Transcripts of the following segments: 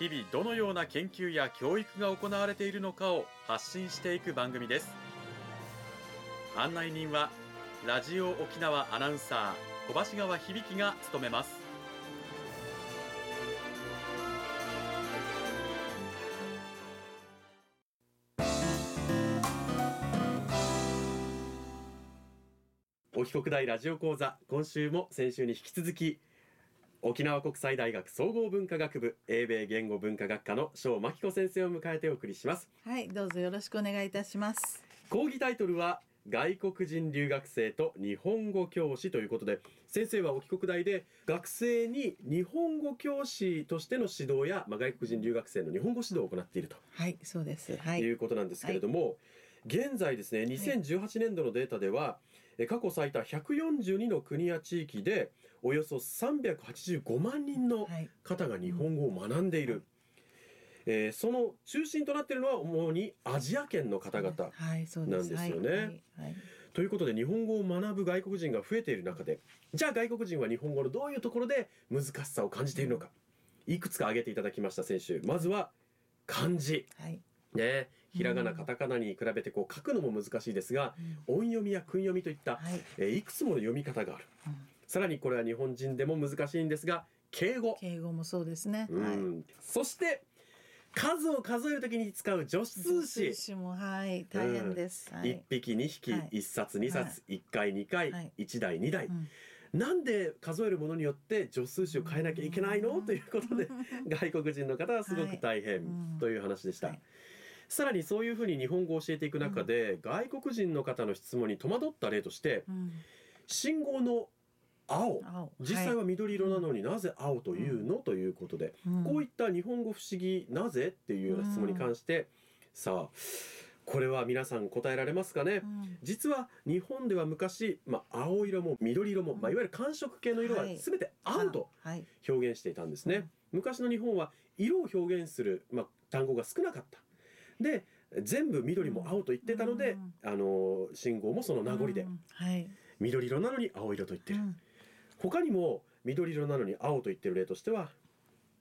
日々どのような研究や教育が行われているのかを発信していく番組です。案内人はラジオ沖縄アナウンサー小橋川響が務めます。沖国大ラジオ講座今週も先週に引き続き沖縄国際大学総合文化学部英米言語文化学科の翔真紀子先生を迎えてお送りしますはい、どうぞよろしくお願いいたします。講義タイトルは外国人留学生と日本語教師ということで先生は沖国大で学生に日本語教師としての指導や、まあ、外国人留学生の日本語指導を行っているとはい、そうです。はいい。うことなんですけれども、現在ですね2018年度のデータでは、え過去最多142の国や地域でおよそ385万人のはい。方が日本語を学んでいる、えーその中心となっているのは主にアジア圏の方々。なんですよねはい。はいということで日本語を学ぶ外国人が増えている中でじゃあ外国人は日本語のどういうところで難しさを感じているのかいくつか挙げていただきました先週まずは漢字はい。ねひらがなカタカナに比べてこう書くのも難しいですがうん音読みや訓読みといった、はい。えーいくつもの読み方があるうんさらにこれは日本人でも難しいんですが敬語。敬語もそうですね。うはい。んそして数を数えるときに使う助数詞詞もはい、大変です。は一い。匹二匹はい。一冊二冊一回二回はい。一台二台。うん。なんで数えるものによって助数詞を変えなきゃいけないの？ということで 外国人の方はすごく大変うん。という話でした、はい。さらにそういうふうに日本語を教えていく中で、外国人の方の質問に戸惑った例としてうん。信号の青。青。実際は緑色なのになぜ青というの、ということで、うん。こういった日本語不思議なぜ？っていうような質問に関して、さあこれは皆さん答えられますかね、うん。実は日本では昔、まあ、青色も緑色も、まあ、いわゆる寒色系の色ははい。全て青とはい。表現していたんですね、昔の日本は色を表現する、まあ、単語が少なかった。で全部緑も青と言ってたので、あの信号もその名残で、うん。はい。緑色なのに青色と言ってる、うん他にも緑色なのに青と言ってる例としては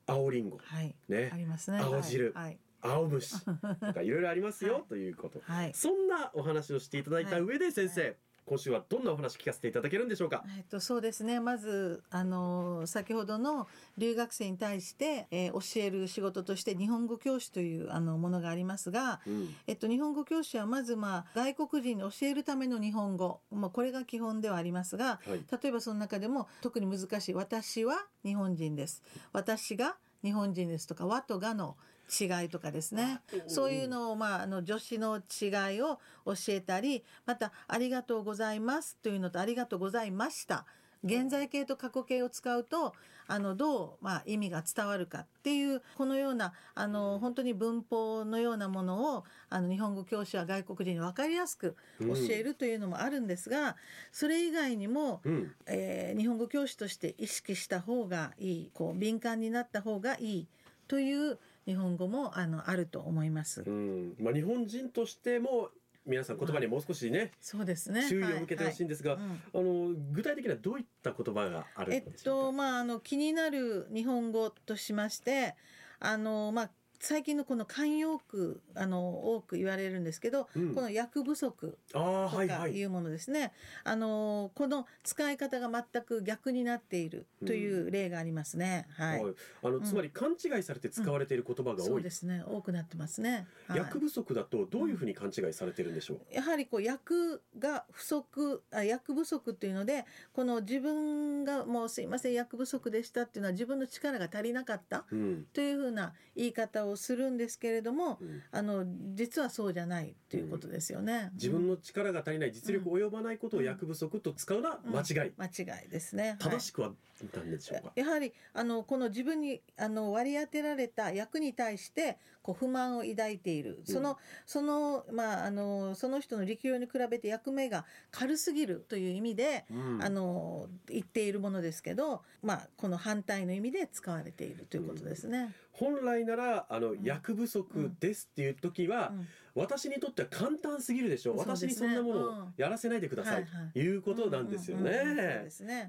青りんごはい。ね。ありますね。青汁。はい。青虫。とかいろいろありますよ、はいということ。はい。そんなお話をしていただいた上で先生、は今週はどんなお話聞かせていただけるんでしょうか？えっと、そうですね。まずあの先ほどの留学生に対して、えー教える仕事として日本語教師というあのものがありますが、うん。えっと、日本語教師はまず、まあ、外国人に教えるための日本語、まあ、これが基本ではありますがはい。例えばその中でも特に難しい「私は日本人です」「私が日本人です」とか「和」と「が」の違いとかですね。そういうのを、まあ、あの助詞の違いを教えたりまた「ありがとうございます」というのと「ありがとうございました」現在形と過去形を使うとあのどう、まあ、意味が伝わるかっていうこのようなあの本当に文法のようなものをあの日本語教師は外国人に分かりやすく教えるというのもあるんですが、それ以外にも、うん。えー日本語教師として意識した方がいいこう敏感になった方がいいという日本語もあのあると思います。うん。まあ、日本人としても皆さん言葉にもう少しね、そうですね。注意を向けてほしいんですが、あの具体的にはどういった言葉があるえっんでしょうか？とまああの気になる日本語としましてあのまあ最近のこの慣用句あの多く言われるんですけど、うん。この役不足ああとはいはい。かいうものですね、あのこの使い方が全く逆になっているという例がありますね、はい、はい。あのん。つまり勘違いされて使われている言葉が多い。そうで。すね。多くなってますね、はい。役不足だとどういうふうに勘違いされているんでしょう？やはりこう役が不足あ役不足っていうのでこの自分がもうすいません役不足でしたっていうのは自分の力が足りなかったうん。というふうな言い方ををするんですけれどもうん。あの実はそうじゃないということですよね。自分の力が足りない実力及ばないことを役不足と使うのは間違い、間違いですね。正しくは何でしょうか、やはりあのこの自分にあの割り当てられた役に対してこう不満を抱いている、そのそのまああのその人の力量に比べて役目が軽すぎるという意味で、うん。あの言っているものですけど、まあこの反対の意味で使われているということですね。本来ならあの、ん。役不足ですっていう時は、うん。私にとっては簡単すぎるでしょう。私にそんなものをうん。やらせないでください、はいうことなんですよね。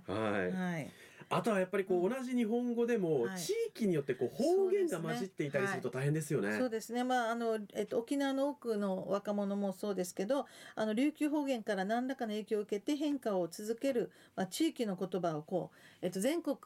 はい。あとはやっぱりこう同じ日本語でもはい。地域によってこう方言が混じっていたりすると大変ですよね。そうですね、まああのえっと、沖縄の多くの若者もそうですけどあの琉球方言から何らかの影響を受けて変化を続ける、まあ、地域の言葉をこう、えっと、全国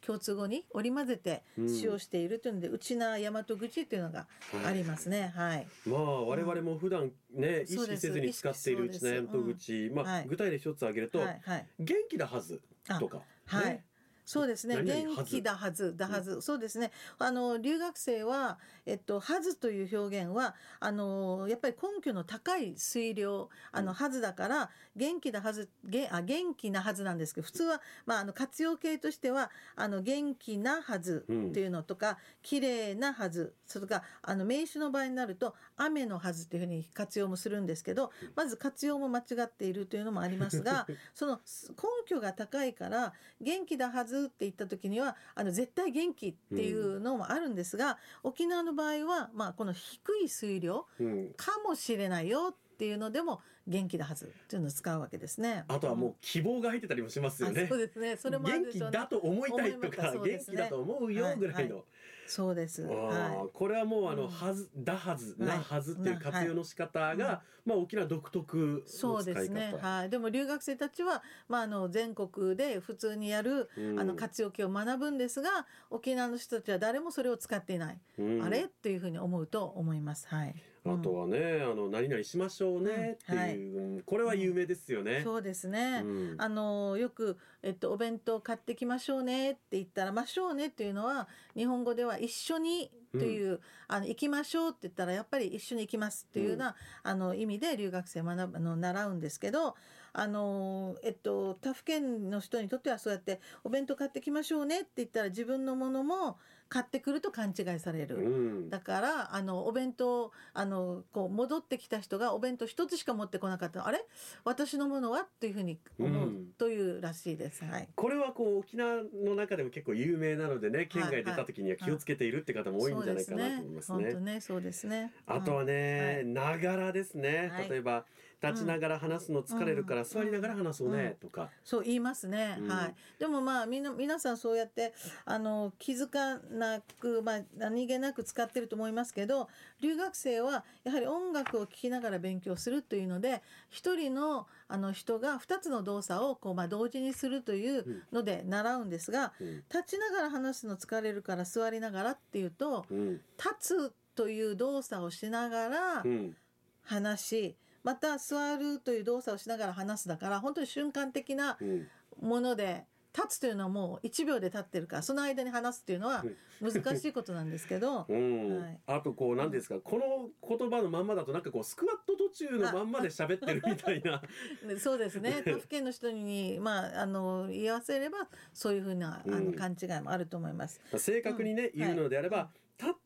共通語に織り交ぜてうん。使用しているというので、うちな大和口というのがはい。ありますね。はい、まあ我々も普段ね、意識せずに使っているうちの山と口、まあ、はい。具体例一つ挙げると、はい、はい、元気だはずとか、はい。ねそうですね。元気だはず、だはず、そうですね。あの留学生は、えっと、はずという表現は、あのやっぱり根拠の高い推量、あのはずだから、元気だはず、げあ元気なはずなんですけど、普通は、まあ、あの活用形としては、あの元気なはずっていうのとか、綺麗なはず、それからあの名詞の場合になると、雨のはずというふうに活用もするんですけど、まず活用も間違っているというのもありますが、その根拠が高いから元気だはずって言った時にはあの絶対元気っていうのもあるんですが、沖縄の場合は、まあ、この低い水量うん、かもしれないよっていうのでも元気だはずっていうのを使うわけですね。あとはもう希望が入ってたりもしますよねあそう。ですね。それもある元気だと思いたいとか、思います元気だと思うよぐらいの、そうです。あはーこれはもうあの、うんはずだはず、はいなはずっていう活用の仕方が、はいまあ沖縄独特い。そ。うですね。はい。でも留学生たちは、まあ、あの全国で普通にやる、うんあの活用形を学ぶんですが、沖縄の人たちは誰もそれを使っていない。うんあれ？っていうふうに思うと思います。はい。あとはね、あの何々しましょうねっていう、うん。これは有名ですよね。そうですね。うん。あのよく、えっと、お弁当買ってきましょうねって言ったら「ましょうね」っていうのは日本語では「一緒に」という、あの行きましょうって言ったらやっぱり一緒に行きますっていうような、あの意味で留学生学ぶあの習うんですけどあの、えっと、他府県の人にとってはそうやって「お弁当買ってきましょうね」って言ったら自分のものも買ってくると勘違いされる。うんだからあのお弁当あのこう戻ってきた人がお弁当一つしか持ってこなかったあれ？私のものはっていうふうに思ううんというらしいです。はい。これはこう沖縄の中でも結構有名なのでね県外出た時には気をつけているって方も多いんじゃないかなと思いますね。本当ね、そうですね。あとはね、ながらですね、はい例えば立ちながら話すの疲れるからうん座りながら話そうねとか、そう言いますね。うん。はい。でもまあみんな皆さんそうやってあの気づかなくまあ何気なく使ってると思いますけど、留学生はやはり音楽を聴きながら勉強するというので、一人のあの人が二つの動作をこうまあ同時にするというので習うんですが、うん。立ちながら話すの疲れるから座りながらっていうと、うん。立つという動作をしながらうん。話し、また座るという動作をしながら話すだから本当に瞬間的なうん。もので立つというのはもう1秒で立ってるからその間に話すっていうのは難しいことなんですけど うん。はい。あとこう何ですか、この言葉のまんまだとなんかこうスクワット途中のまんまで喋ってるみたいな。で そうですね。他府県の人に、まあ、あの言わせればそういうふうなあうん。の勘違いもあると思います。正確にね、うん。言うのであれば、立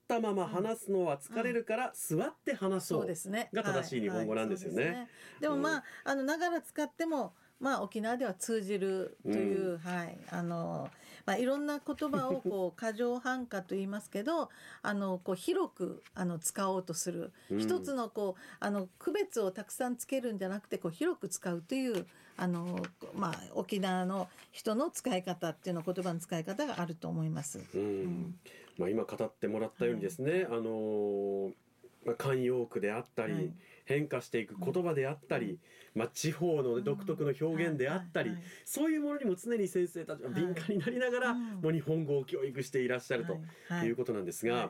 ったまま話すのは疲れるから座って話そう、そうですね。が正しい日本語なんですよね。でもまあ、あのながら使ってもまあ沖縄では通じるという、はい。あのまあいろんな言葉をこう 過剰反化と言いますけどあのこう広くあの使おうとする、うん。一つのこうあの区別をたくさんつけるんじゃなくてこう広く使うというあのまあ沖縄の人の使い方っていうの言葉の使い方があると思います。うん。んまあ、今語ってもらったようにですね、あのーまあ、慣用句であったり、はい。変化していく言葉であったり、まあ、地方の独特の表現であったり、はいはいそういうものにも常に先生たちは敏感になりながら、うん。もう日本語を教育していらっしゃるとはい。いうことなんですが、はい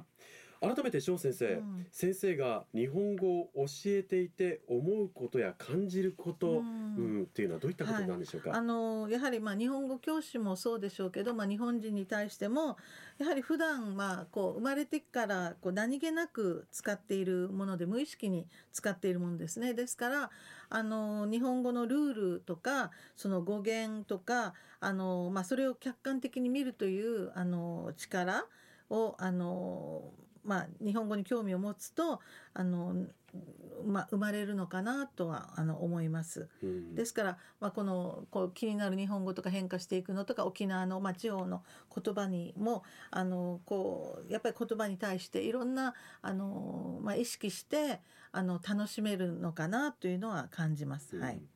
改めて翔先生、うん。先生が日本語を教えていて思うことや感じること、ううんんっていうのはどういったことなんでしょうか？あのやはりまあ日本語教師もそうでしょうけど、まあ、日本人に対してもやはり普段まあこう生まれてからこう何気なく使っているもので無意識に使っているものですね。ですからあの日本語のルールとかその語源とかあの、まあ、それを客観的に見るというあの力をあの、まあ、日本語に興味を持つとあの、まあ、生まれるのかなとはあの思います。うんですから、まあ、このこう気になる日本語とか変化していくのとか沖縄の、まあ、地方の言葉にもあのこうやっぱり言葉に対していろんなあの、まあ、意識してあの楽しめるのかなというのは感じます。はい、うん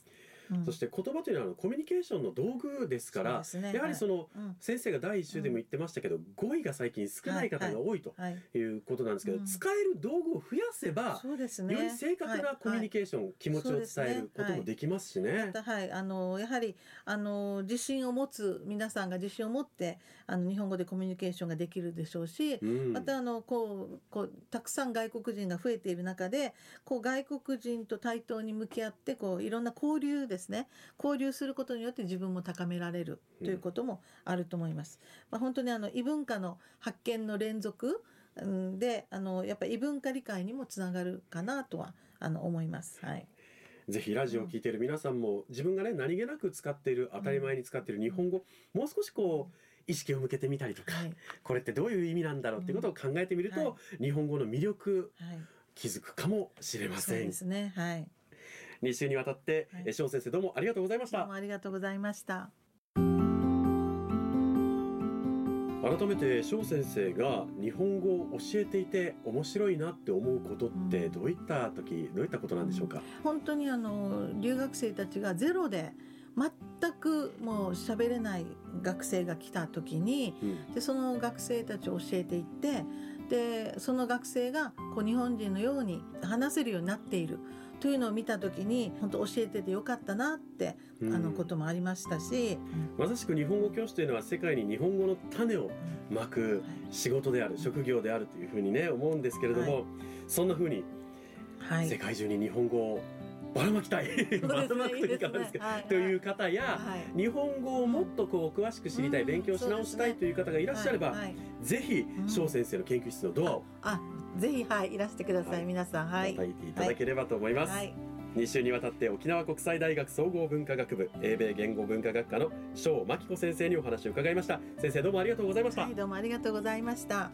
そして言葉というのはあのコミュニケーションの道具ですからね。やはりその、うん。先生が第一週でも言ってましたけど、語彙が最近少ない方が多いとはい、いうことなんですけど、うん使える道具を増やせば、ね。より正確なコミュニケーション、気持ちを伝えることもできますしね。はい、あのやはりあの自信を持つ皆さんが自信を持ってあの日本語でコミュニケーションができるでしょうし、うん。またあのこうこうたくさん外国人が増えている中でこう外国人と対等に向き合ってこういろんな交流ですね交流することによって自分も高められるということもあると思います。まあ、本当にあの異文化の発見の連続うんであのやっぱり異文化理解にもつながるかなとはあの思います。はい、ぜひラジオを聞いている皆さんも自分がね何気なく使っている当たり前に使っている日本語もう少しこう意識を向けてみたりとか、はいこれってどういう意味なんだろうっていうことを考えてみると、うんは日本語の魅力はい、気づくかもしれまそうせんですね。はい、2週にわたってはい。え翔先生どうもありがとうございました。どうもありがとうございました。改めて翔先生が日本語を教えていて面白いなって思うことってうんどういった時どういったことなんでしょうか、本当にあの留学生たちがゼロで全くもう喋れない学生が来た時にうん。でその学生たちを教えていってでその学生がこう日本人のように話せるようになっている。というのを見た時に本当教えててよかったなって、うん。あのこともありましたし、まさしく日本語教師というのは世界に日本語の種をまく仕事である職業であるというふうにね思うんですけれども、はい。そんなふうにはい、世界中に日本語をばらまきたい、ばらまくというかですか、はい。という方や、はい。日本語をもっとこう詳しく知りたい、うん勉強し直したいという方がいらっしゃれば、はいはい。ぜひうん。翔先生の研究室のドアをあぜひはいいらしてください、はい。皆さんはい。叩いていただければと思います。はい。2週にわたって沖縄国際大学総合文化学部英米言語文化学科の翔真紀子先生にお話を伺いました。先生どうもありがとうございました、はいどうもありがとうございました